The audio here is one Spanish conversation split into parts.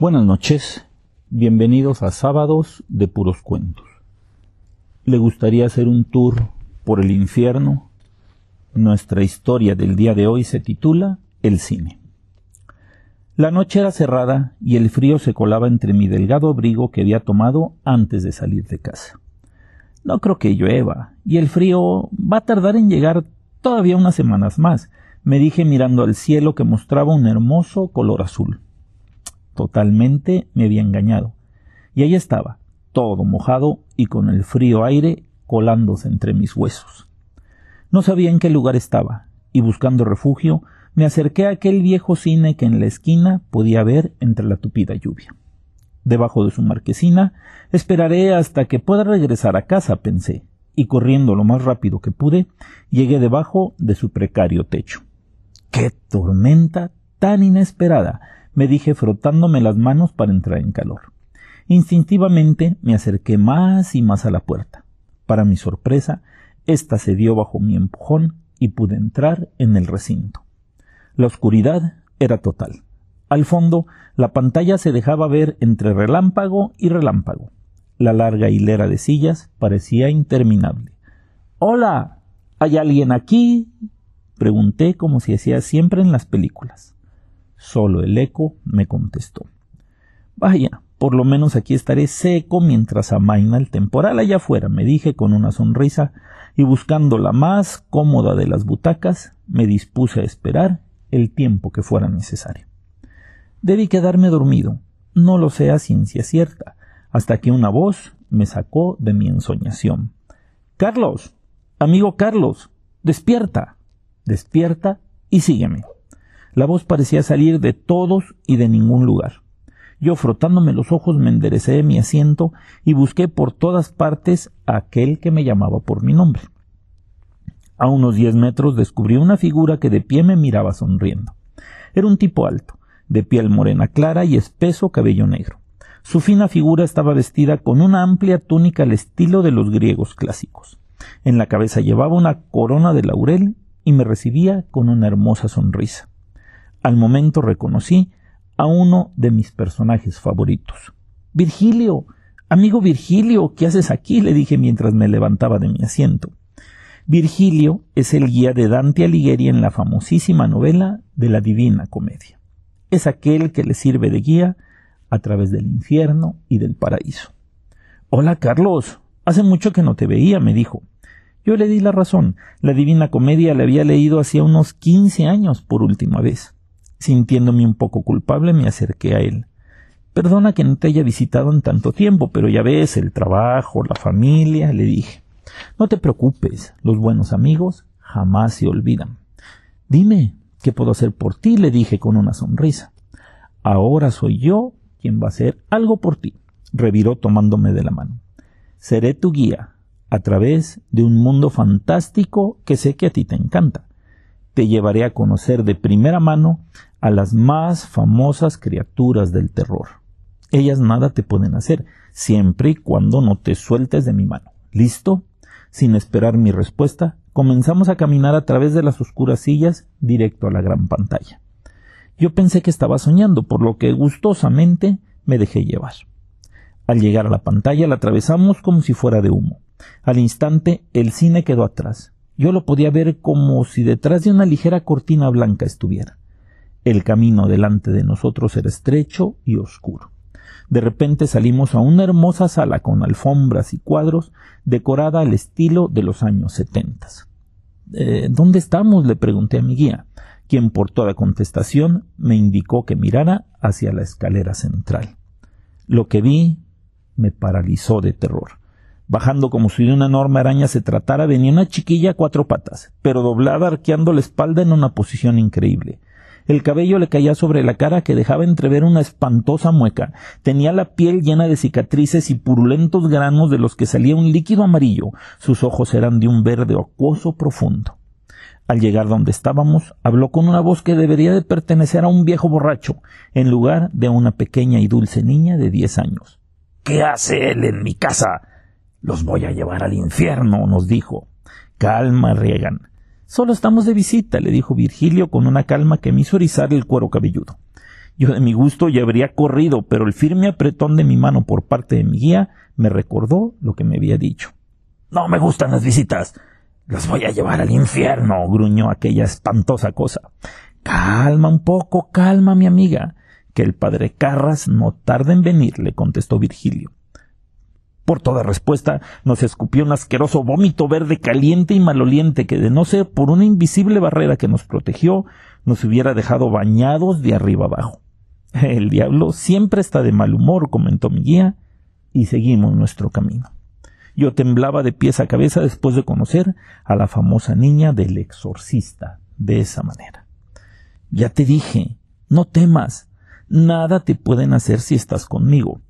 Buenas noches, bienvenidos a Sábados de Puros Cuentos. ¿Le gustaría hacer un tour por el infierno? Nuestra historia del día de hoy se titula El cine. La noche era cerrada y el frío se colaba entre mi delgado abrigo que había tomado antes de salir de casa. No creo que llueva, y el frío va a tardar en llegar todavía unas semanas más, me dije mirando al cielo que mostraba un hermoso color azul. Totalmente me había engañado. Y ahí estaba, todo mojado y con el frío aire colándose entre mis huesos. No sabía en qué lugar estaba, y buscando refugio, me acerqué a aquel viejo cine que en la esquina podía ver entre la tupida lluvia. Debajo de su marquesina esperaré hasta que pueda regresar a casa, pensé, y corriendo lo más rápido que pude, llegué debajo de su precario techo. ¡Qué tormenta tan inesperada! Me dije frotándome las manos para entrar en calor. Instintivamente me acerqué más y más a la puerta. Para mi sorpresa, ésta se dio bajo mi empujón y pude entrar en el recinto. La oscuridad era total. Al fondo, la pantalla se dejaba ver entre relámpago y relámpago. La larga hilera de sillas parecía interminable. Hola. ¿Hay alguien aquí? pregunté como se hacía siempre en las películas. Solo el eco me contestó. Vaya, por lo menos aquí estaré seco mientras amaina el temporal allá afuera, me dije con una sonrisa, y buscando la más cómoda de las butacas, me dispuse a esperar el tiempo que fuera necesario. Debí quedarme dormido, no lo sé a ciencia cierta, hasta que una voz me sacó de mi ensoñación. Carlos, amigo Carlos, despierta, despierta y sígueme. La voz parecía salir de todos y de ningún lugar. Yo frotándome los ojos me enderecé de mi asiento y busqué por todas partes a aquel que me llamaba por mi nombre. A unos diez metros descubrí una figura que de pie me miraba sonriendo. Era un tipo alto, de piel morena clara y espeso cabello negro. Su fina figura estaba vestida con una amplia túnica al estilo de los griegos clásicos. En la cabeza llevaba una corona de laurel y me recibía con una hermosa sonrisa. Al momento reconocí a uno de mis personajes favoritos. Virgilio, amigo Virgilio, ¿qué haces aquí? le dije mientras me levantaba de mi asiento. Virgilio es el guía de Dante Alighieri en la famosísima novela de la Divina Comedia. Es aquel que le sirve de guía a través del infierno y del paraíso. Hola, Carlos. Hace mucho que no te veía, me dijo. Yo le di la razón. La Divina Comedia la había leído hacía unos quince años por última vez. Sintiéndome un poco culpable, me acerqué a él. Perdona que no te haya visitado en tanto tiempo, pero ya ves, el trabajo, la familia, le dije. No te preocupes, los buenos amigos jamás se olvidan. Dime, ¿qué puedo hacer por ti? le dije con una sonrisa. Ahora soy yo quien va a hacer algo por ti, reviró tomándome de la mano. Seré tu guía a través de un mundo fantástico que sé que a ti te encanta. Te llevaré a conocer de primera mano a las más famosas criaturas del terror. Ellas nada te pueden hacer, siempre y cuando no te sueltes de mi mano. ¿Listo? Sin esperar mi respuesta, comenzamos a caminar a través de las oscuras sillas directo a la gran pantalla. Yo pensé que estaba soñando, por lo que gustosamente me dejé llevar. Al llegar a la pantalla la atravesamos como si fuera de humo. Al instante el cine quedó atrás. Yo lo podía ver como si detrás de una ligera cortina blanca estuviera. El camino delante de nosotros era estrecho y oscuro. De repente salimos a una hermosa sala con alfombras y cuadros decorada al estilo de los años setentas. Eh, ¿Dónde estamos? le pregunté a mi guía, quien por toda contestación me indicó que mirara hacia la escalera central. Lo que vi me paralizó de terror. Bajando como si de una enorme araña se tratara, venía una chiquilla a cuatro patas, pero doblada arqueando la espalda en una posición increíble. El cabello le caía sobre la cara que dejaba entrever una espantosa mueca. Tenía la piel llena de cicatrices y purulentos granos de los que salía un líquido amarillo. Sus ojos eran de un verde acuoso profundo. Al llegar donde estábamos, habló con una voz que debería de pertenecer a un viejo borracho, en lugar de una pequeña y dulce niña de diez años. ¿Qué hace él en mi casa? Los voy a llevar al infierno, nos dijo. Calma, Regan. Solo estamos de visita, le dijo Virgilio con una calma que me hizo erizar el cuero cabelludo. Yo de mi gusto ya habría corrido, pero el firme apretón de mi mano por parte de mi guía me recordó lo que me había dicho. No me gustan las visitas. Las voy a llevar al infierno, gruñó aquella espantosa cosa. Calma un poco, calma, mi amiga, que el padre Carras no tarda en venir, le contestó Virgilio. Por toda respuesta nos escupió un asqueroso vómito verde caliente y maloliente que, de no ser por una invisible barrera que nos protegió, nos hubiera dejado bañados de arriba abajo. El diablo siempre está de mal humor, comentó mi guía, y seguimos nuestro camino. Yo temblaba de pies a cabeza después de conocer a la famosa niña del exorcista de esa manera. Ya te dije, no temas, nada te pueden hacer si estás conmigo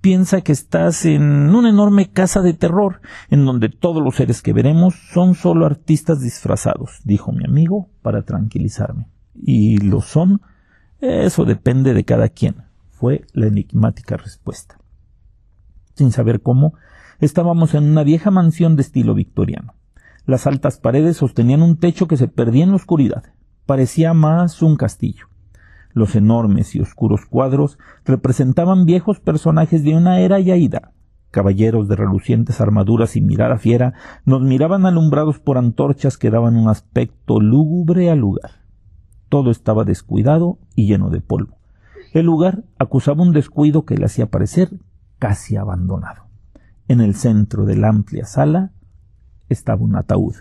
piensa que estás en una enorme casa de terror, en donde todos los seres que veremos son solo artistas disfrazados, dijo mi amigo para tranquilizarme. ¿Y lo son? Eso depende de cada quien, fue la enigmática respuesta. Sin saber cómo, estábamos en una vieja mansión de estilo victoriano. Las altas paredes sostenían un techo que se perdía en la oscuridad. Parecía más un castillo. Los enormes y oscuros cuadros representaban viejos personajes de una era ya ida. Caballeros de relucientes armaduras y mirada fiera nos miraban alumbrados por antorchas que daban un aspecto lúgubre al lugar. Todo estaba descuidado y lleno de polvo. El lugar acusaba un descuido que le hacía parecer casi abandonado. En el centro de la amplia sala estaba un ataúd.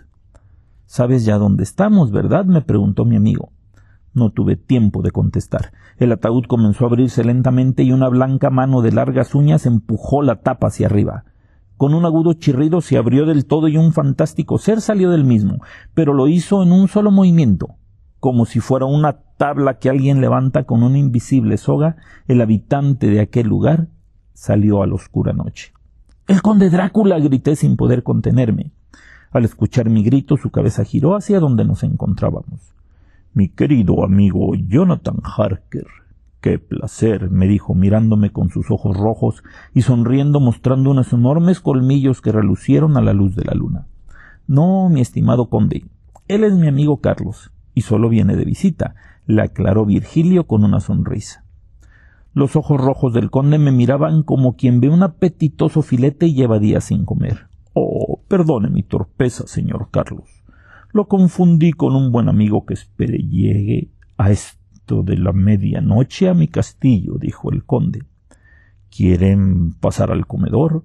Sabes ya dónde estamos, ¿verdad? me preguntó mi amigo. No tuve tiempo de contestar. El ataúd comenzó a abrirse lentamente y una blanca mano de largas uñas empujó la tapa hacia arriba. Con un agudo chirrido se abrió del todo y un fantástico ser salió del mismo, pero lo hizo en un solo movimiento. Como si fuera una tabla que alguien levanta con una invisible soga, el habitante de aquel lugar salió a la oscura noche. El conde Drácula grité sin poder contenerme. Al escuchar mi grito, su cabeza giró hacia donde nos encontrábamos. Mi querido amigo Jonathan Harker. Qué placer, me dijo mirándome con sus ojos rojos y sonriendo mostrando unos enormes colmillos que relucieron a la luz de la luna. No, mi estimado conde, él es mi amigo Carlos, y solo viene de visita, le aclaró Virgilio con una sonrisa. Los ojos rojos del conde me miraban como quien ve un apetitoso filete y lleva días sin comer. Oh, perdone mi torpeza, señor Carlos. Lo confundí con un buen amigo que espere llegue a esto de la medianoche a mi castillo, dijo el conde. ¿Quieren pasar al comedor?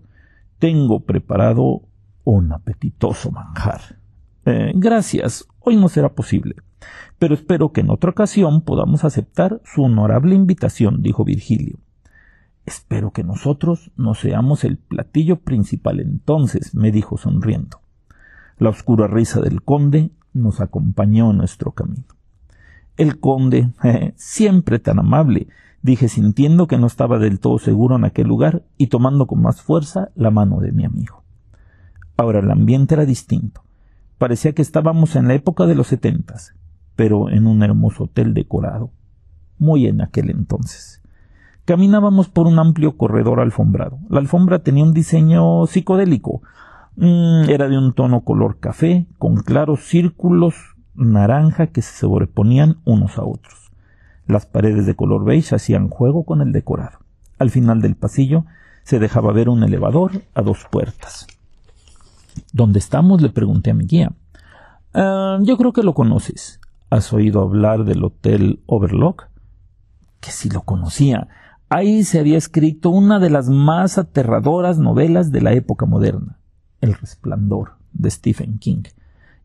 Tengo preparado un apetitoso manjar. Eh, gracias, hoy no será posible, pero espero que en otra ocasión podamos aceptar su honorable invitación, dijo Virgilio. Espero que nosotros no seamos el platillo principal entonces, me dijo sonriendo. La oscura risa del conde nos acompañó en nuestro camino. El conde, siempre tan amable, dije sintiendo que no estaba del todo seguro en aquel lugar y tomando con más fuerza la mano de mi amigo. Ahora el ambiente era distinto. Parecía que estábamos en la época de los setentas, pero en un hermoso hotel decorado, muy en aquel entonces. Caminábamos por un amplio corredor alfombrado. La alfombra tenía un diseño psicodélico, Mm, era de un tono color café, con claros círculos naranja que se sobreponían unos a otros. Las paredes de color beige hacían juego con el decorado. Al final del pasillo se dejaba ver un elevador a dos puertas. ¿Dónde estamos? le pregunté a mi guía. Ah, yo creo que lo conoces. ¿Has oído hablar del Hotel Overlock? Que si lo conocía. Ahí se había escrito una de las más aterradoras novelas de la época moderna. El resplandor de Stephen King.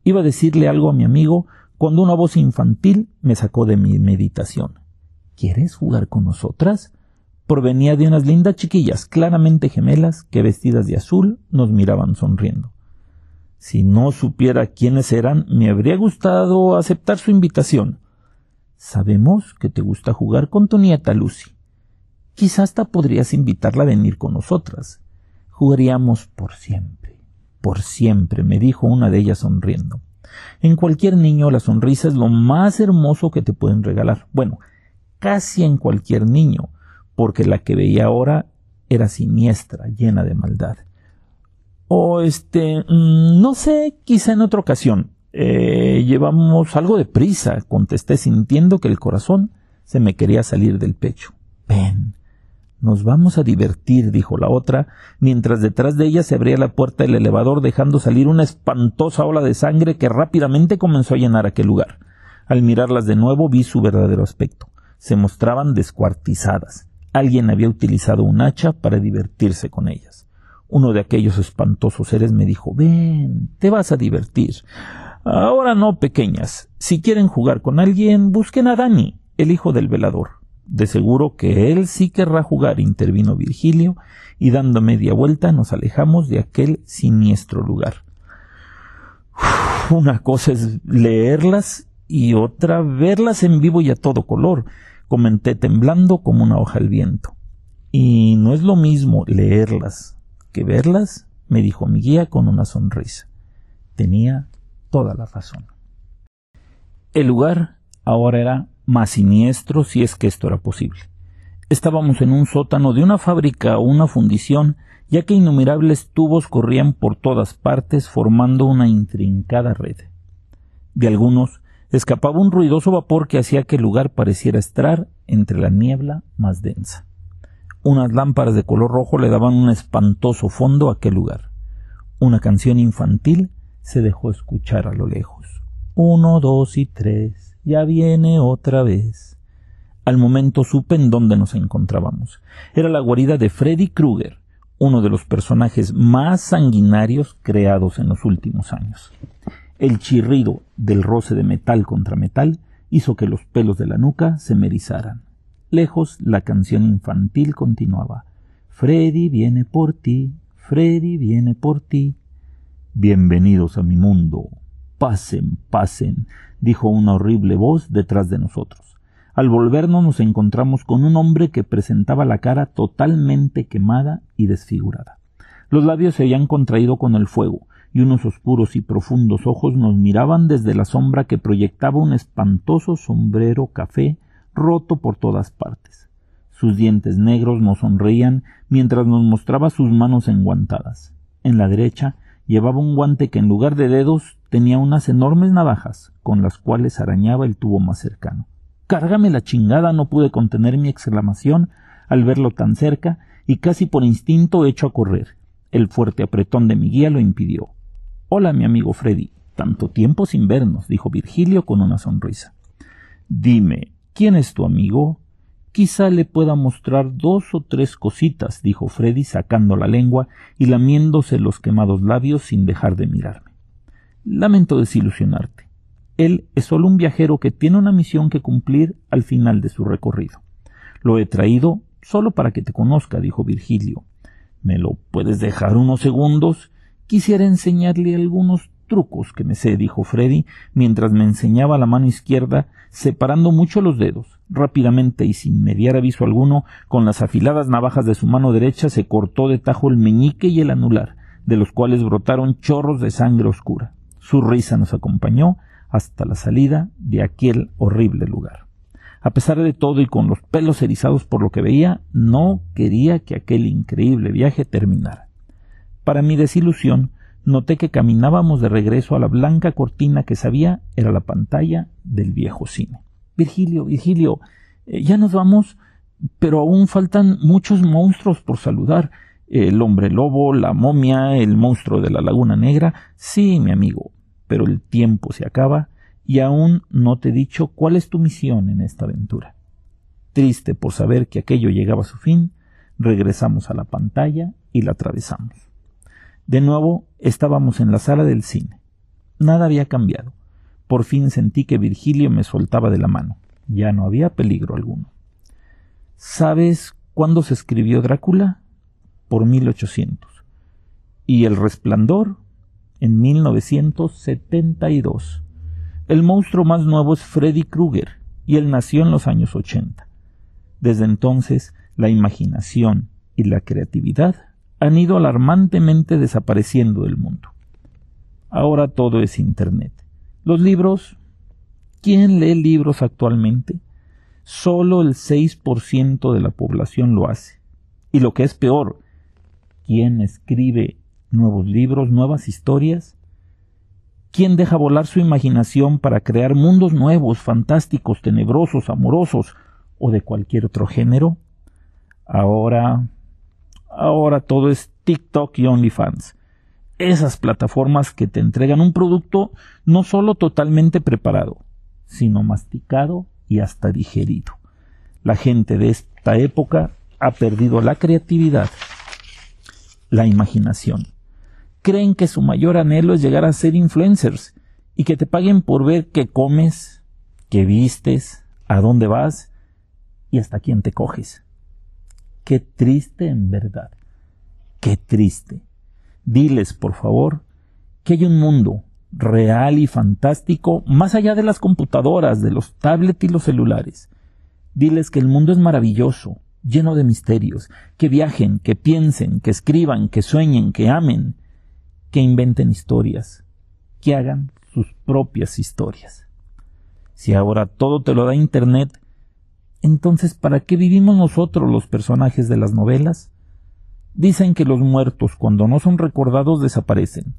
Iba a decirle algo a mi amigo cuando una voz infantil me sacó de mi meditación. ¿Quieres jugar con nosotras? Provenía de unas lindas chiquillas, claramente gemelas, que vestidas de azul nos miraban sonriendo. Si no supiera quiénes eran, me habría gustado aceptar su invitación. Sabemos que te gusta jugar con tu nieta Lucy. Quizás hasta podrías invitarla a venir con nosotras. Jugaríamos por siempre. Por siempre, me dijo una de ellas sonriendo. En cualquier niño la sonrisa es lo más hermoso que te pueden regalar. Bueno, casi en cualquier niño, porque la que veía ahora era siniestra, llena de maldad. O este, mm, no sé, quizá en otra ocasión. Eh, llevamos algo de prisa, contesté sintiendo que el corazón Se me quería salir del pecho. Ven, nos vamos a divertir, dijo la otra, mientras detrás de ella se abría la puerta del elevador dejando salir una espantosa ola de sangre que rápidamente comenzó a llenar aquel lugar. Al mirarlas de nuevo vi su verdadero aspecto. Se mostraban descuartizadas. Alguien había utilizado un hacha para divertirse con ellas. Uno de aquellos espantosos seres me dijo Ven, te vas a divertir. Ahora no, pequeñas. Si quieren jugar con alguien, busquen a Dani, el hijo del velador. De seguro que él sí querrá jugar, intervino Virgilio, y dando media vuelta nos alejamos de aquel siniestro lugar. una cosa es leerlas y otra verlas en vivo y a todo color, comenté temblando como una hoja al viento. Y no es lo mismo leerlas que verlas, me dijo mi guía con una sonrisa. Tenía toda la razón. El lugar ahora era más siniestro si es que esto era posible. Estábamos en un sótano de una fábrica o una fundición, ya que innumerables tubos corrían por todas partes formando una intrincada red. De algunos escapaba un ruidoso vapor que hacía que el lugar pareciera estar entre la niebla más densa. Unas lámparas de color rojo le daban un espantoso fondo a aquel lugar. Una canción infantil se dejó escuchar a lo lejos. Uno, dos y tres ya viene otra vez. Al momento supe en dónde nos encontrábamos. Era la guarida de Freddy Krueger, uno de los personajes más sanguinarios creados en los últimos años. El chirrido del roce de metal contra metal hizo que los pelos de la nuca se me erizaran. Lejos la canción infantil continuaba. Freddy viene por ti, Freddy viene por ti. Bienvenidos a mi mundo. Pasen, pasen, dijo una horrible voz detrás de nosotros. Al volvernos nos encontramos con un hombre que presentaba la cara totalmente quemada y desfigurada. Los labios se habían contraído con el fuego, y unos oscuros y profundos ojos nos miraban desde la sombra que proyectaba un espantoso sombrero café roto por todas partes. Sus dientes negros nos sonreían mientras nos mostraba sus manos enguantadas. En la derecha llevaba un guante que en lugar de dedos tenía unas enormes navajas con las cuales arañaba el tubo más cercano. Cárgame la chingada. no pude contener mi exclamación al verlo tan cerca y casi por instinto hecho a correr. El fuerte apretón de mi guía lo impidió. Hola, mi amigo Freddy. Tanto tiempo sin vernos, dijo Virgilio con una sonrisa. Dime, ¿quién es tu amigo? Quizá le pueda mostrar dos o tres cositas, dijo Freddy sacando la lengua y lamiéndose los quemados labios sin dejar de mirarme. Lamento desilusionarte. Él es solo un viajero que tiene una misión que cumplir al final de su recorrido. Lo he traído solo para que te conozca, dijo Virgilio. ¿Me lo puedes dejar unos segundos? Quisiera enseñarle algunos trucos que me sé, dijo Freddy, mientras me enseñaba la mano izquierda, separando mucho los dedos. Rápidamente y sin mediar aviso alguno, con las afiladas navajas de su mano derecha se cortó de tajo el meñique y el anular, de los cuales brotaron chorros de sangre oscura. Su risa nos acompañó hasta la salida de aquel horrible lugar. A pesar de todo y con los pelos erizados por lo que veía, no quería que aquel increíble viaje terminara. Para mi desilusión, noté que caminábamos de regreso a la blanca cortina que sabía era la pantalla del viejo cine. Virgilio, Virgilio, eh, ya nos vamos, pero aún faltan muchos monstruos por saludar. El hombre lobo, la momia, el monstruo de la laguna negra. Sí, mi amigo, pero el tiempo se acaba y aún no te he dicho cuál es tu misión en esta aventura. Triste por saber que aquello llegaba a su fin, regresamos a la pantalla y la atravesamos. De nuevo estábamos en la sala del cine. Nada había cambiado. Por fin sentí que Virgilio me soltaba de la mano. Ya no había peligro alguno. ¿Sabes cuándo se escribió Drácula? Por 1800. ¿Y El Resplandor? en 1972. El monstruo más nuevo es Freddy Krueger y él nació en los años 80. Desde entonces, la imaginación y la creatividad han ido alarmantemente desapareciendo del mundo. Ahora todo es Internet. Los libros. ¿Quién lee libros actualmente? Solo el 6% de la población lo hace. Y lo que es peor, ¿quién escribe nuevos libros, nuevas historias. ¿Quién deja volar su imaginación para crear mundos nuevos, fantásticos, tenebrosos, amorosos o de cualquier otro género. Ahora, ahora todo es TikTok y OnlyFans. Esas plataformas que te entregan un producto no solo totalmente preparado, sino masticado y hasta digerido. La gente de esta época ha perdido la creatividad, la imaginación. Creen que su mayor anhelo es llegar a ser influencers y que te paguen por ver qué comes, qué vistes, a dónde vas y hasta quién te coges. Qué triste en verdad. Qué triste. Diles, por favor, que hay un mundo real y fantástico más allá de las computadoras, de los tablets y los celulares. Diles que el mundo es maravilloso, lleno de misterios, que viajen, que piensen, que escriban, que sueñen, que amen, que inventen historias, que hagan sus propias historias. Si ahora todo te lo da Internet, entonces ¿para qué vivimos nosotros los personajes de las novelas? Dicen que los muertos cuando no son recordados desaparecen.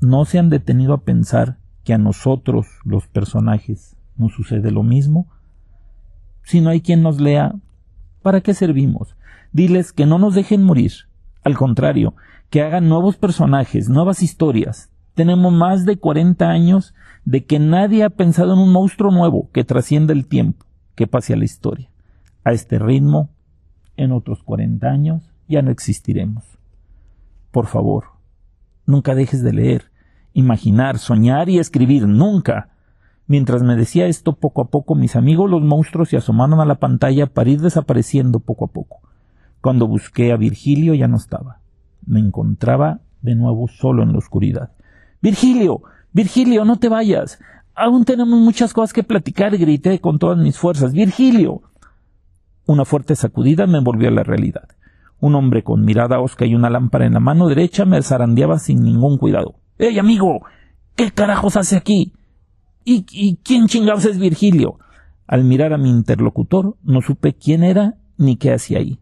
¿No se han detenido a pensar que a nosotros, los personajes, nos sucede lo mismo? Si no hay quien nos lea, ¿para qué servimos? Diles que no nos dejen morir. Al contrario, que hagan nuevos personajes, nuevas historias. Tenemos más de cuarenta años de que nadie ha pensado en un monstruo nuevo que trascienda el tiempo, que pase a la historia. A este ritmo, en otros cuarenta años, ya no existiremos. Por favor, nunca dejes de leer, imaginar, soñar y escribir, nunca. Mientras me decía esto poco a poco, mis amigos los monstruos se asomaron a la pantalla para ir desapareciendo poco a poco. Cuando busqué a Virgilio ya no estaba. Me encontraba de nuevo solo en la oscuridad. Virgilio. Virgilio, no te vayas. Aún tenemos muchas cosas que platicar, grité con todas mis fuerzas. Virgilio. Una fuerte sacudida me volvió a la realidad. Un hombre con mirada osca y una lámpara en la mano derecha me zarandeaba sin ningún cuidado. ¡Ey, amigo! ¿Qué carajos hace aquí? ¿Y, y quién chingados es Virgilio? Al mirar a mi interlocutor no supe quién era ni qué hacía ahí.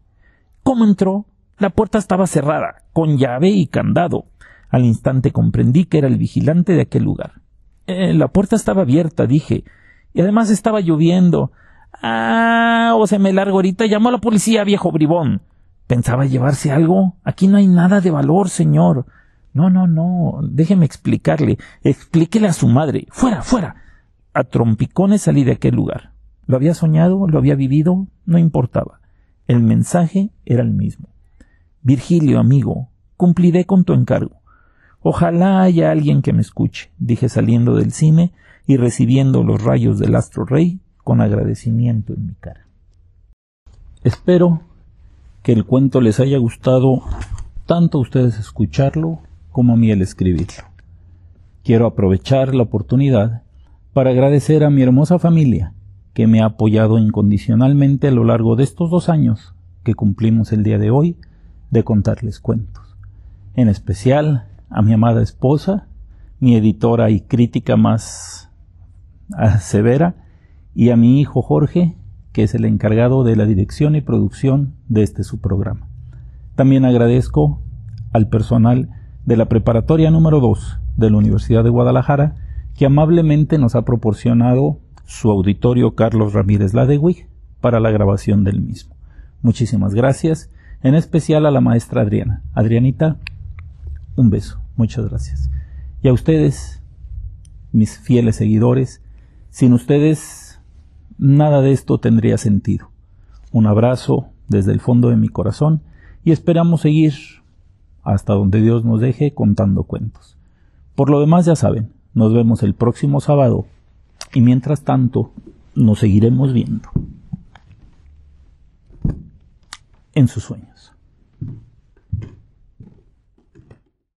¿Cómo entró? La puerta estaba cerrada, con llave y candado. Al instante comprendí que era el vigilante de aquel lugar. Eh, la puerta estaba abierta, dije, y además estaba lloviendo. Ah, o se me largo ahorita. Llamó a la policía, viejo bribón. ¿Pensaba llevarse algo? Aquí no hay nada de valor, señor. No, no, no. Déjeme explicarle. Explíquele a su madre. Fuera, fuera. A trompicones salí de aquel lugar. ¿Lo había soñado? ¿Lo había vivido? No importaba. El mensaje era el mismo. Virgilio, amigo, cumpliré con tu encargo. Ojalá haya alguien que me escuche, dije saliendo del cine y recibiendo los rayos del astro rey con agradecimiento en mi cara. Espero que el cuento les haya gustado tanto a ustedes escucharlo como a mí el escribirlo. Quiero aprovechar la oportunidad para agradecer a mi hermosa familia que me ha apoyado incondicionalmente a lo largo de estos dos años que cumplimos el día de hoy de contarles cuentos. En especial a mi amada esposa, mi editora y crítica más ah, severa, y a mi hijo Jorge, que es el encargado de la dirección y producción de este su programa. También agradezco al personal de la preparatoria número 2 de la Universidad de Guadalajara, que amablemente nos ha proporcionado su auditorio Carlos Ramírez Ladewig para la grabación del mismo. Muchísimas gracias en especial a la maestra Adriana. Adrianita, un beso, muchas gracias. Y a ustedes, mis fieles seguidores, sin ustedes nada de esto tendría sentido. Un abrazo desde el fondo de mi corazón y esperamos seguir hasta donde Dios nos deje contando cuentos. Por lo demás ya saben, nos vemos el próximo sábado y mientras tanto nos seguiremos viendo en sus sueños.